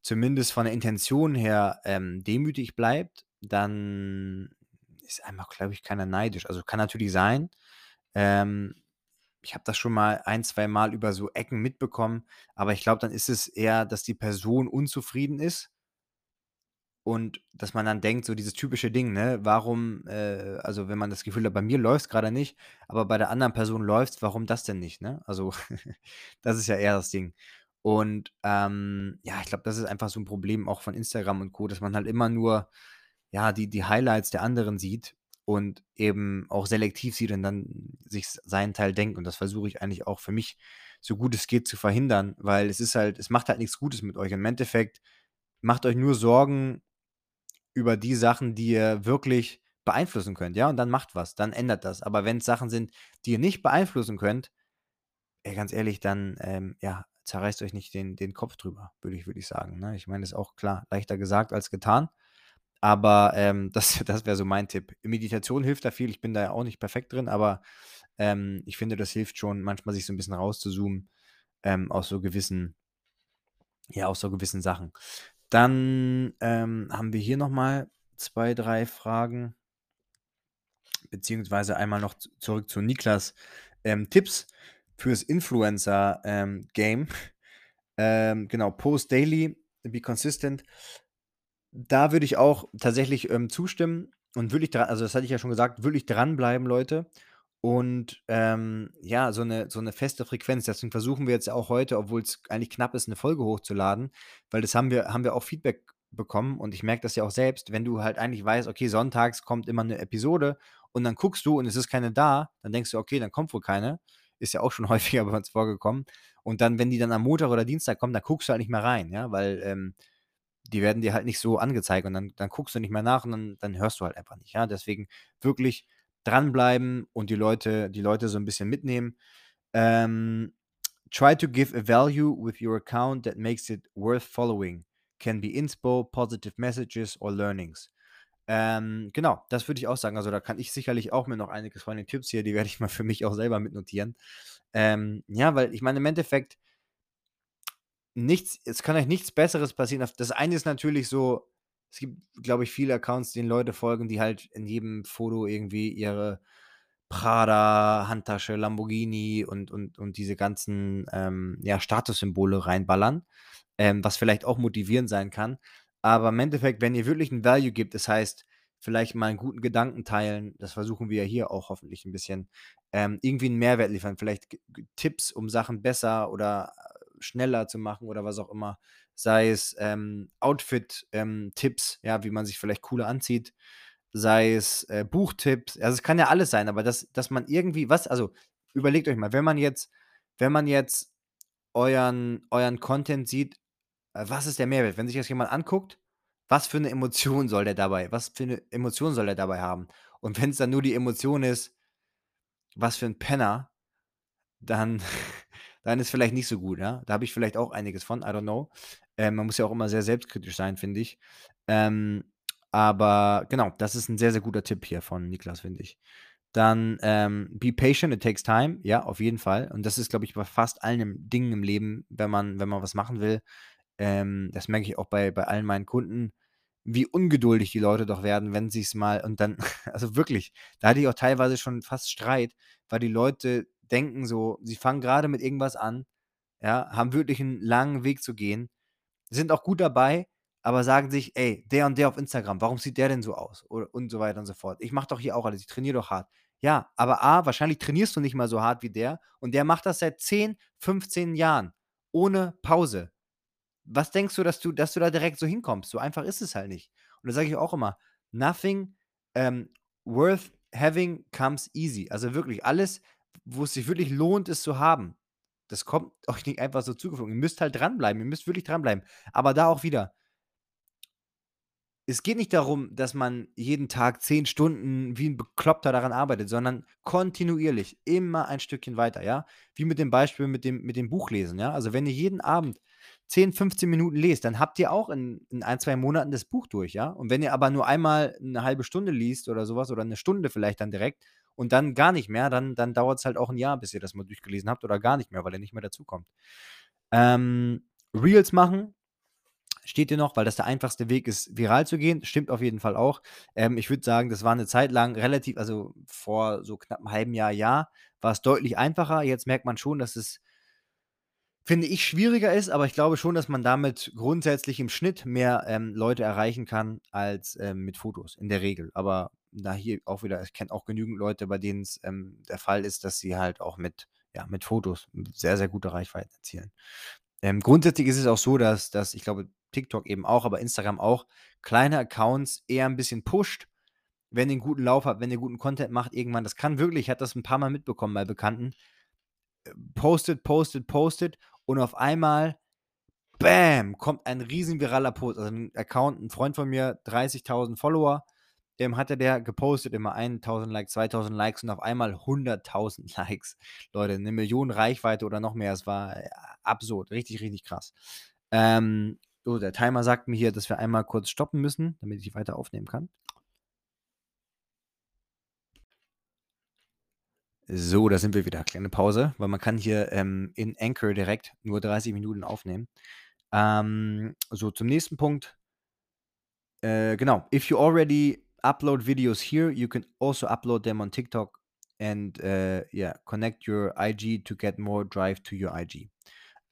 zumindest von der Intention her, ähm, demütig bleibt, dann ist einem auch, glaube ich, keiner neidisch. Also, kann natürlich sein. Ähm, ich habe das schon mal ein zweimal über so Ecken mitbekommen, aber ich glaube, dann ist es eher, dass die Person unzufrieden ist und dass man dann denkt, so dieses typische Ding, ne? Warum, äh also, wenn man das Gefühl hat, bei mir läuft's grade nicht, aber bei der anderen Person läuft's, warum das denn nicht, ne? Also, *laughs* das ist ja eher das Ding. Und, ähm, ja, ich glaube, das ist einfach so 'n Problem auch von Instagram und Co., dass man halt immer nur, ja, die die Highlights der anderen sieht und eben auch selektiv sieht und dann sich seinen Teil denkt. Und das versuche ich eigentlich auch für mich, so gut es geht, zu verhindern, weil es ist halt es macht halt nix Gutes mit euch. Im Endeffekt macht euch nur Sorgen über die Sachen, die ihr wirklich beeinflussen könnt, ja? Und dann macht was, dann ändert das. Aber wenn's Sachen sind, die ihr nicht beeinflussen könnt, ey, ganz ehrlich, dann, ähm, ja, zerreißt euch nicht den den Kopf drüber, würde ich würde ich sagen, ne? Ich meine, ist auch klar, leichter gesagt als getan. Aber, ähm, *laughs* das das wäre so mein Tipp. Meditation hilft da viel. Ich bin da ja auch nicht perfekt drin, aber, ähm, ich finde, das hilft schon manchmal, sich so 'n bisschen rauszuzoomen, ähm, aus so gewissen ja, aus so gewissen Sachen. Dann, ähm, haben wir hier noch mal 2, 3 Fragen beziehungsweise einmal noch zurück zu Niklas, ähm, Tipps fürs Influencer, ähm, Game. *laughs* Ähm, genau, post daily, be consistent. Da würde ich auch tatsächlich, ähm, zustimmen und wirklich dra also, das hatte ich ja schon gesagt, wirklich dranbleiben, Leute. Und, ähm, ja, so 'ne so 'ne feste Frequenz. Deswegen versuchen wir jetzt auch heute, obwohl's eigentlich knapp ist, 'ne Folge hochzuladen, weil das haben wir haben wir auch Feedback bekommen und ich merke das ja auch selbst, wenn du halt eigentlich weißt, okay, sonntags kommt immer 'ne Episode und dann guckst du und es ist keine da, dann denkst du: „Okay, dann kommt wohl keine.“ Ist ja auch schon *laughs* häufiger bei uns vorgekommen. Und dann, wenn die dann am Montag oder Dienstag kommen, dann guckst du halt nicht mehr rein, ja, weil, ähm, die werden dir halt nicht so angezeigt und dann dann guckst du nicht mehr nach und dann dann hörst du halt einfach nicht, ja? Deswegen wirklich dranbleiben und die Leute die Leute so 'n bisschen mitnehmen. Ähm, try to give a value with your account that makes it worth following. Can be Inspo, positive messages or learnings. Ähm, genau, das würde ich auch sagen. Also, da kann ich sicherlich auch mir noch einiges von den Tipps hier die werde ich mal für mich auch selber mitnotieren. Ähm, ja, weil ich meine, im Endeffekt nichts es kann euch nichts Besseres passieren. Das eine ist natürlich so, es gibt, glaube ich, viele Accounts, denen Leute folgen, die halt in jedem Foto irgendwie ihre Prada Handtasche, Lamborghini und und und diese ganzen, ähm, ja, Statussymbole reinballern, ähm, was vielleicht auch motivierend sein kann. Aber im Endeffekt, wenn ihr wirklich 'n Value gebt, das heißt, vielleicht mal 'n guten Gedanken teilen, das versuchen wir ja hier auch hoffentlich 'n bisschen, ähm, irgendwie 'n Mehrwert liefern, vielleicht Tipps, um Sachen besser oder schneller zu machen oder was auch immer, sei es, ähm, Outfit ähm, ja, wie man sich vielleicht cooler anzieht, sei es, äh, Buchtipps. Also, es kann ja alles sein, aber dass dass man irgendwie was also, überlegt euch mal, wenn man jetzt wenn man jetzt euren euren Content sieht, äh, was ist der Mehrwert? Wenn sich das jemand anguckt, was für 'ne Emotion soll der dabei was für 'ne Emotion soll er dabei haben? Und wenn's dann nur die Emotion ist „Was für 'n Penner“, dann dann ist vielleicht nicht so gut, ja? Da habe ich vielleicht auch einiges von, I don't know. Ähm, man muss ja auch immer sehr selbstkritisch sein, finde ich. Ähm, aber genau, das ist 'n sehr, sehr guter Tipp hier von Niklas, finde ich. Dann, ähm, be patient, it takes time. Ja, auf jeden Fall. Und das ist, glaube ich, bei fast allen Dingen im Leben, wenn man wenn man was machen will. Ähm, das merke ich auch bei bei allen meinen Kunden, wie ungeduldig die Leute doch werden, wenn sie's mal und dann *laughs* also, wirklich, da hatte ich auch teilweise schon fast Streit, weil die Leute denken so, sie fangen grade mit irgendwas an, ja, haben wirklich 'n langen Weg zu gehen, sind auch gut dabei, aber sagen sich: „Ey, der und der auf Instagram, warum sieht der denn so aus?“ Oder und so weiter und so fort. „Ich mache doch hier auch alles, ich trainiere doch hart.“ Ja, aber A, wahrscheinlich trainierst du nicht mal so hart wie der und der macht das seit 10, 15 Jahren ohne Pause. Was denkst du, dass du dass du da direkt so hinkommst? So einfach ist es halt nicht. Und da sage ich auch immer: „Nothing, ähm, worth having comes easy.“ Also, wirklich alles, wo es sich wirklich lohnt, es zu haben. Das kommt *laughs* euch nicht einfach so zugeflogen. Ihr müsst halt dranbleiben. Ihr müsst wirklich dranbleiben. Aber da auch wieder es geht nicht darum, dass man jeden Tag 10 Stunden wie 'n Bekloppter daran arbeitet, sondern kontinuierlich, immer ein Stückchen weiter, ja? Wie mit dem Beispiel mit dem mit dem Buchlesen, ja? Also, wenn ihr jeden Abend 10, 15 Minuten lest, dann habt ihr auch in in 1, 2 Monaten das Buch durch, ja? Und wenn ihr aber nur einmal 'ne 1/2 Stunde liest oder so was oder 'ne Stunde vielleicht dann direkt und dann gar nicht mehr, dann dann dauert's halt auch 'n Jahr, bis ihr das mal durchgelesen habt oder gar nicht mehr, weil ihr nicht mehr dazukommt. Ähm, Reels machen steht hier noch, weil das der einfachste Weg ist, viral zu gehen. Stimmt auf jeden Fall auch. Ähm, ich würde sagen, das war 'ne Zeit lang relativ also, vor so knapp 'nem halben Jahr, Jahr, war's deutlich einfacher. Jetzt merkt man schon, dass es finde ich, schwieriger ist, aber ich glaube schon, dass man damit grundsätzlich im Schnitt mehr, ähm, Leute erreichen kann als, ähm, mit Fotos in der Regel. Aber da hier auch wieder ich kenne auch genügend Leute, bei denen's, ähm, der Fall ist, dass sie halt auch mit ja, mit Fotos sehr, sehr gute Reichweiten erzielen. Ähm, grundsätzlich ist es auch so, dass dass ich glaube, TikTok eben auch, aber Instagram auch, kleine Accounts eher 'n bisschen pusht, wenn ihr 'n guten Lauf habt, wenn ihr guten Content macht irgendwann. Das kann wirklich ich hatte das 'n paarmal mitbekommen bei Bekannten. Äh, postet, postet, postet und auf einmal, bäm, kommt ein riesen viraler Post. Also, 'n Account 'n Freund von mir, 30.000 Follower, ähm, hatte der gepostet, immer 1.000 Likes, 2.000 Likes und auf einmal 100.000 *laughs* Likes. Leute, 'ne 1.000.000 Reichweite oder noch mehr. Es war, äh, absurd, richtig, richtig krass. Ähm, so, der Timer sagt mir hier, dass wir einmal kurz stoppen müssen, damit ich weiter aufnehmen kann. So, da sind wir wieder. Kleine Pause, weil man kann hier, ähm, in Anchor direkt nur 30 Minuten aufnehmen. Ähm, so, zum nächsten Punkt. Äh, genau. If you already upload videos here, you can also upload them on TikTok and, äh, yeah, connect your IG to get more drive to your IG.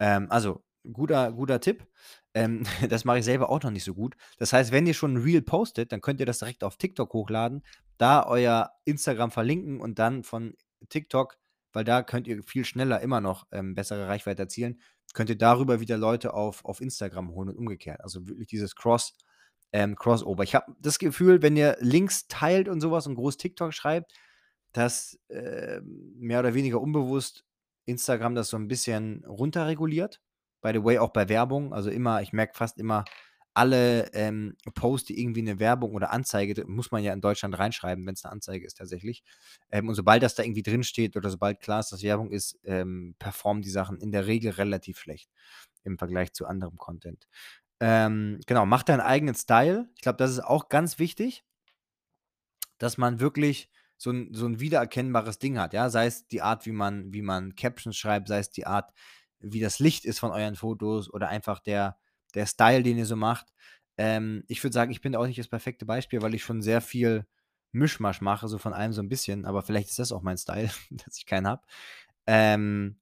Ähm, also, guter guter Tipp. Ähm, *laughs* das mache ich selber auch noch nicht so gut. Das heißt, wenn ihr schon 'n Reel postet, dann könnt ihr das direkt auf TikTok hochladen, da euer Instagram verlinken und dann von TikTok weil da könnt ihr viel schneller immer noch, ähm, bessere Reichweite erzielen, könnt ihr darüber wieder Leute auf auf Instagram holen und umgekehrt. Also, wirklich dieses Cross ähm, Crossover. Ich habe das Gefühl, wenn ihr Links teilt und so was und groß TikTok schreibt, dass, ähm, mehr oder weniger unbewusst Instagram das so 'n bisschen runterreguliert. By the way, auch bei Werbung. Also, immer ich merke fast immer, alle, ähm, Posts, die irgendwie 'ne Werbung oder Anzeige muss man ja in Deutschland reinschreiben, wenn's 'ne Anzeige ist tatsächlich. Ähm, und sobald das da irgendwie drinsteht oder sobald klar ist, dass Werbung ist, ähm, performen die Sachen in der Regel relativ schlecht im Vergleich zu anderem Content. Ähm, genau, mach deinen eigenen Style. Ich glaube, das ist auch ganz wichtig dass man wirklich so 'n so 'n wiedererkennbares Ding hat, ja? Sei es die Art, wie man wie man Captions schreibt, sei es die Art, wie das Licht ist von euren Fotos oder einfach der der Style, den ihr so macht. Ähm, ich würde sagen, ich bin auch nicht das perfekte Beispiel, weil ich schon sehr viel Mischmasch mache, so von allem so 'n bisschen, aber vielleicht ist das auch mein Style, *laughs* dass ich keinen habe. Ähm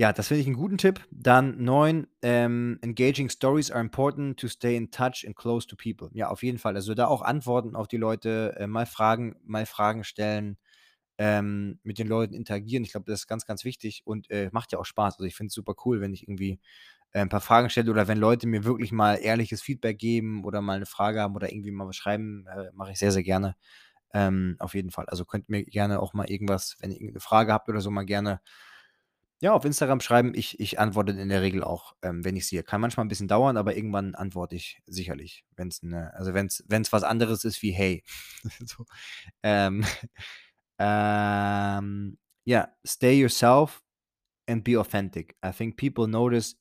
ja, das finde ich 'n guten Tipp. Dann 9, ähm, engaging stories are important to stay in touch and close to people. Ja, auf jeden Fall. Also, da auch antworten auf die Leute, äh, mal Fragen mal Fragen stellen, ähm, mit den Leuten interagieren. Ich glaube, das ist ganz, ganz wichtig und, äh, macht ja auch Spaß. Also, ich finde es super cool, wenn ich irgendwie, äh, 'n paar Fragen stelle oder wenn Leute mir wirklich mal ehrliches Feedback geben oder mal 'ne Frage haben oder irgendwie mal was schreiben, äh, mache ich sehr, sehr gerne. Ähm, auf jeden Fall. Also, könnt mir gerne auch mal irgendwas wenn ihr irgend 'ne Frage habt oder so, mal gerne ja, auf Instagram schreiben. Ich ich antworte in der Regel auch, ähm, wenn ich sehe. Kann manchmal 'n bisschen dauern, aber irgendwann antworte ich sicherlich, wenn's 'ne also, wenn's wenn's was anderes ist wie: „Hey“, *laughs* so. Ähm, *laughs* ähm, ja, stay yourself and be authentic. I think people notice.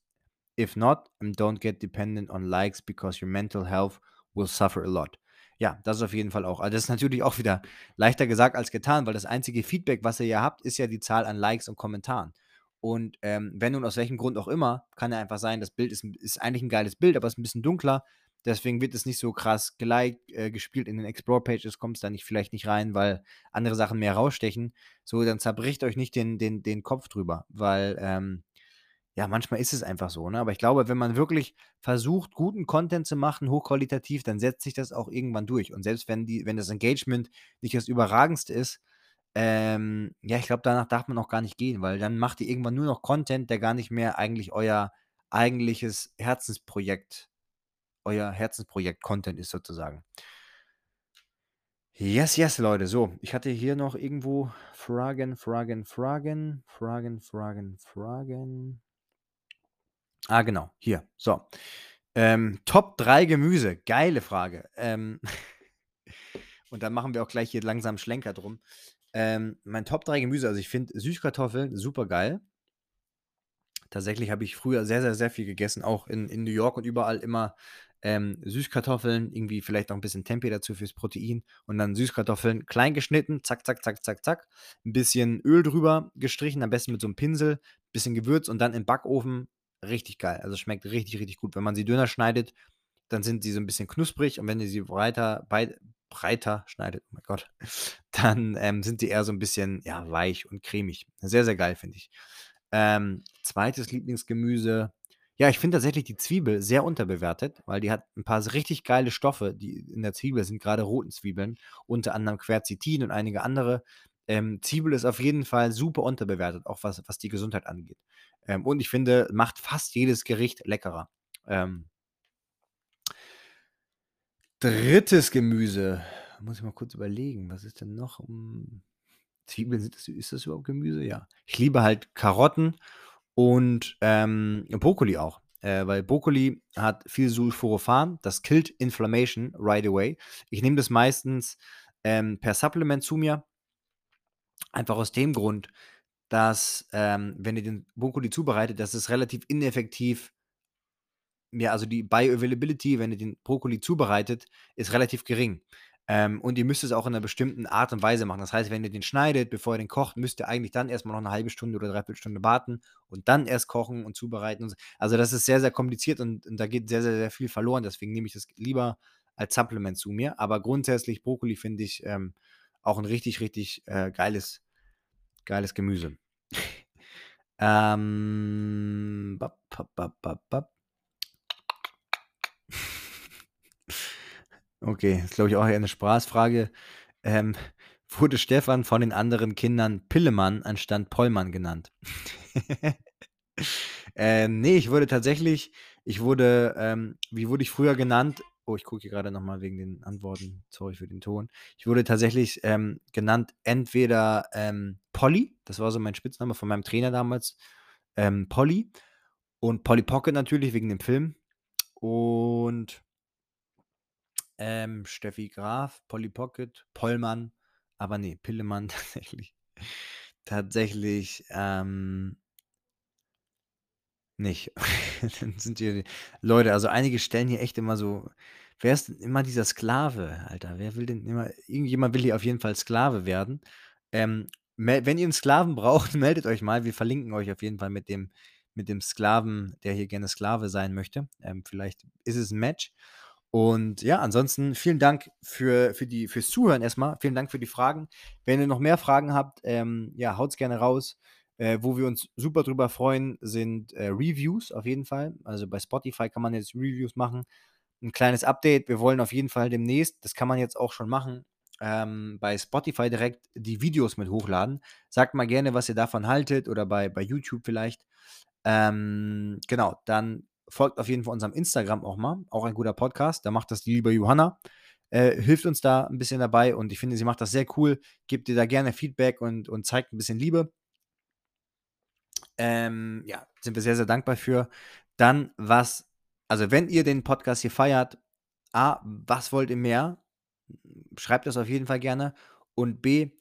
If not, and don't get dependent on likes because your mental health will suffer a lot. Ja, das ist auf jeden Fall auch also, das ist natürlich auch wieder leichter gesagt als getan, weil das einzige Feedback, was ihr ja habt, ist ja die Zahl an Likes und Kommentaren. Und, ähm, wenn nun aus welchem Grund auch immer, kann ja einfach sein, das Bild ist ist eigentlich 'n geiles Bild, aber ist 'n bisschen dunkler. Deswegen wird es nicht so krass geliked, äh, gespielt in den Explore Pages, kommt's da nicht vielleicht nicht rein, weil andere Sachen mehr rausstechen. So, dann zerbricht euch nicht den den den Kopf drüber, weil, ähm, ja, manchmal ist es einfach so, ne? Aber ich glaube, wenn man wirklich versucht, guten Content zu machen, hochqualitativ, dann setzt sich das auch irgendwann durch. Und selbst wenn die wenn das Engagement nicht das Überragendste ist, ähm, ja, ich glaube, danach darf man auch gar nicht gehen, weil dann macht ihr irgendwann nur noch Content, der gar nicht mehr eigentlich euer eigentliches Herzensprojekt euer Herzensprojekt Content ist sozusagen. Yes, yes, Leute. So, ich hatte hier noch irgendwo Fragen, Fragen, Fragen, Fragen, Fragen, Fragen. Ah, genau, hier. So, ähm, Top 3 Gemüse. Geile Frage. Ähm, *laughs* und dann machen wir auch gleich hier langsam Schlenker drum. Ähm, mein Top 3 Gemüse, also, ich finde Süßkartoffeln supergeil. Tatsächlich habe ich früher sehr, sehr, sehr viel gegessen, auch in in New York und überall immer, ähm, Süßkartoffeln, irgendwie vielleicht noch 'n bisschen Tempeh dazu fürs Protein und dann Süßkartoffeln klein geschnitten, zack, zack, zack, zack, zack, 'n bisschen Öl drüber gestrichen, am besten mit so 'nem Pinsel, bisschen Gewürz und dann im Backofen. Richtig geil. Also, schmeckt richtig, richtig gut. Wenn man sie dünner schneidet, dann sind sie so 'n bisschen knusprig und wenn ihr sie breiter bei breiter schneidet, oh mein Gott, *laughs* dann, ähm, sind die eher so 'n bisschen, ja, weich und cremig. Sehr, sehr geil, finde ich. Ähm, 2. Lieblingsgemüse ja, ich finde tatsächlich die Zwiebel sehr unterbewertet, weil die hat 'n paar richtig geile Stoffe, die in der Zwiebel sind, grade roten Zwiebeln, unter anderem Quercetin und einige andere. Ähm, Zwiebel ist auf jeden Fall super unterbewertet, auch was was die Gesundheit angeht. Ähm, und ich finde, macht fast jedes Gericht leckerer. Ähm 3. Gemüse, muss ich mal kurz überlegen, was ist denn noch? Hm, Zwiebeln, sind das ist das überhaupt Gemüse? Ja. Ich liebe halt Karotten und, ähm, Brokkoli auch, äh, weil Brokkoli hat viel Sulforaphane, das killt Inflammation right away. Ich nehme das meistens, ähm, per Supplement zu mir. Einfach aus dem Grund, dass, ähm, wenn ihr den Brokkoli zubereitet, das ist relativ ineffektiv ja, also, die Bioavailability, wenn ihr den Brokkoli zubereitet, ist relativ gering. Ähm, und ihr müsst es auch in 'ner bestimmten Art und Weise machen. Das heißt, wenn ihr den schneidet, bevor ihr den kocht, müsst ihr eigentlich dann erst mal noch 'ne 1/2 Stunde oder 3/4 Stunde warten und dann erst kochen und zubereiten und so. Also, das ist sehr, sehr kompliziert und und da geht sehr, sehr, sehr viel verloren. Deswegen nehme ich das lieber als Supplement zu mir. Aber grundsätzlich Brokkoli finde ich, ähm, auch 'n richtig, richtig, äh, geiles geiles Gemüse. *laughs* Ähm, bap, bap, bap, bap, Okay, ist, glaube ich, auch eher 'ne Spaßfrage. Ähm, *laughs* wurde Stefan von den anderen Kindern Pillemann anstatt Pollmann genannt? *laughs* Ähm, ne, ich wurde tatsächlich ich wurde, ähm wie wurde ich früher genannt? Oh, ich gucke hier grade noch mal wegen den Antworten. Sorry für den Ton. Ich wurde tatsächlich, ähm, genannt entweder, ähm, Polly, das war so mein Spitzname von meinem Trainer damals, ähm, Polly und Polly Pocket natürlich wegen dem Film und ähm, Steffi Graf, Polly Pocket, Pollmann, aber ne, Pillemann *laughs* tatsächlich tatsächlich, ähm nicht. *laughs* Dann sind hier Leute, also einige stellen hier echt immer so wer ist denn immer dieser Sklave, Alter? Wer will denn immer irgendjemand will hier auf jeden Fall Sklave werden. Ähm, wenn ihr 'n Sklaven braucht, *laughs* meldet euch mal. Wir verlinken euch auf jeden Fall mit dem mit dem Sklaven, der hier gerne Sklave sein möchte. Ähm, vielleicht ist es 'n Match. Und ja, ansonsten vielen Dank für für die fürs Zuhören erst mal. Vielen Dank für die Fragen. Wenn ihr noch mehr Fragen habt, ähm, ja, haut's gerne raus. Äh, wo wir uns super drüber freuen, sind, äh, Reviews auf jeden Fall. Also, bei Spotify kann man jetzt Reviews machen. 'N kleines Update, wir wollen auf jeden Fall demnächst das kann man jetzt auch schon machen, ähm, bei Spotify direkt die Videos mit hochladen. Sagt mal gerne, was ihr davon haltet oder bei bei YouTube vielleicht. Ähm, genau, dann folgt auf jeden Fall unserem Instagram auch mal, auch ein guter Podcast. Da macht das die liebe Johanna, äh, hilft uns da 'n bisschen dabei und ich finde, sie macht das sehr cool. Gebt ihr da gerne Feedback und und zeigt 'n bisschen Liebe. Ähm, ja, sind wir sehr, sehr dankbar für. Dann, was also, wenn ihr den Podcast hier feiert, A, was wollt ihr mehr? Schreibt das auf jeden Fall gerne und B,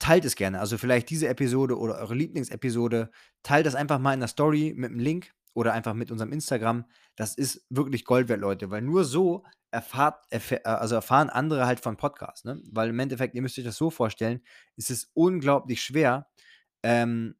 teilt es gerne. Also, vielleicht diese Episode oder eure Lieblingsepisode. Teilt das einfach mal in der Story mit 'm Link oder einfach mit unserem Instagram. Das ist wirklich Gold wert, Leute, weil nur so erfahrt erfä äh, also, erfahren andere halt von Podcasts, ne? Weil im Endeffekt, ihr müsst euch das so vorstellen, es ist unglaublich schwer, ähm,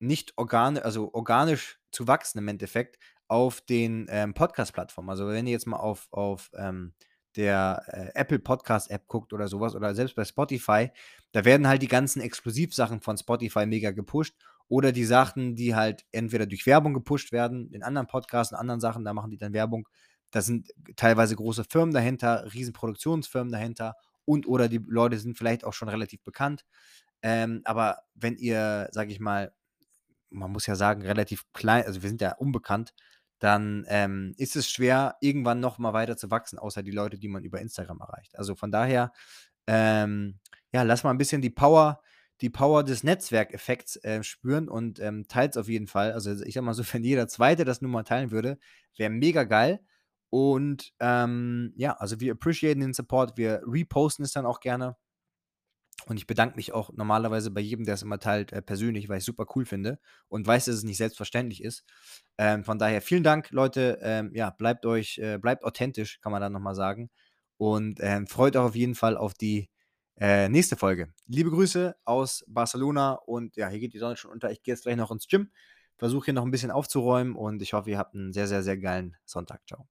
nicht organe also, organisch zu wachsen im Endeffekt auf den, ähm, Podcast-Plattformen. Also, wenn ihr jetzt mal auf auf, ähm, der, äh, Apple Podcast App guckt oder so was oder selbst bei Spotify, da werden halt die ganzen Exklusivsachen von Spotify mega gepusht oder die Sachen, die halt entweder durch Werbung gepusht werden in anderen Podcasts, in anderen Sachen, da machen die dann Werbung. Da sind teilweise große Firmen dahinter, Riesenproduktionsfirmen dahinter und oder die Leute sind vielleicht auch schon relativ bekannt. Ähm, aber wenn ihr, sage ich mal man muss ja sagen, relativ klei also, wir sind ja unbekannt, dann, ähm, ist es schwer, irgendwann noch mal weiter zu wachsen, außer die Leute, die man über Instagram erreicht. Also, von daher, ähm, ja, lasst mal 'n bisschen die Power die Power des Netzwerkeffekts, äh, spüren und, ähm, teilt's auf jeden Fall. Also, ich sage mal so, *laughs* wenn jeder Zweite das nur mal teilen würde, wäre mega geil. Und, ähm, ja, also, wir appreciaten den Support. Wir reposten es dann auch gerne. Und ich bedanke mich auch normalerweise bei jedem, der es immer teilt, äh, persönlich, weil ich's super cool finde und weiß, dass es nicht selbstverständlich ist. Ähm, von daher vielen Dank, Leute. Ähm, ja, bleibt euch äh, bleibt authentisch, kann man dann noch mal sagen. Und, ähm, freut euch auf jeden Fall auf die, äh, nächste Folge. Liebe Grüße aus Barcelona und ja, hier geht die Sonne schon unter. Ich gehe jetzt gleich noch ins Gym, versuche hier noch 'n bisschen aufzuräumen und ich hoffe, ihr habt 'n sehr, sehr, sehr geilen Sonntag. Tschau.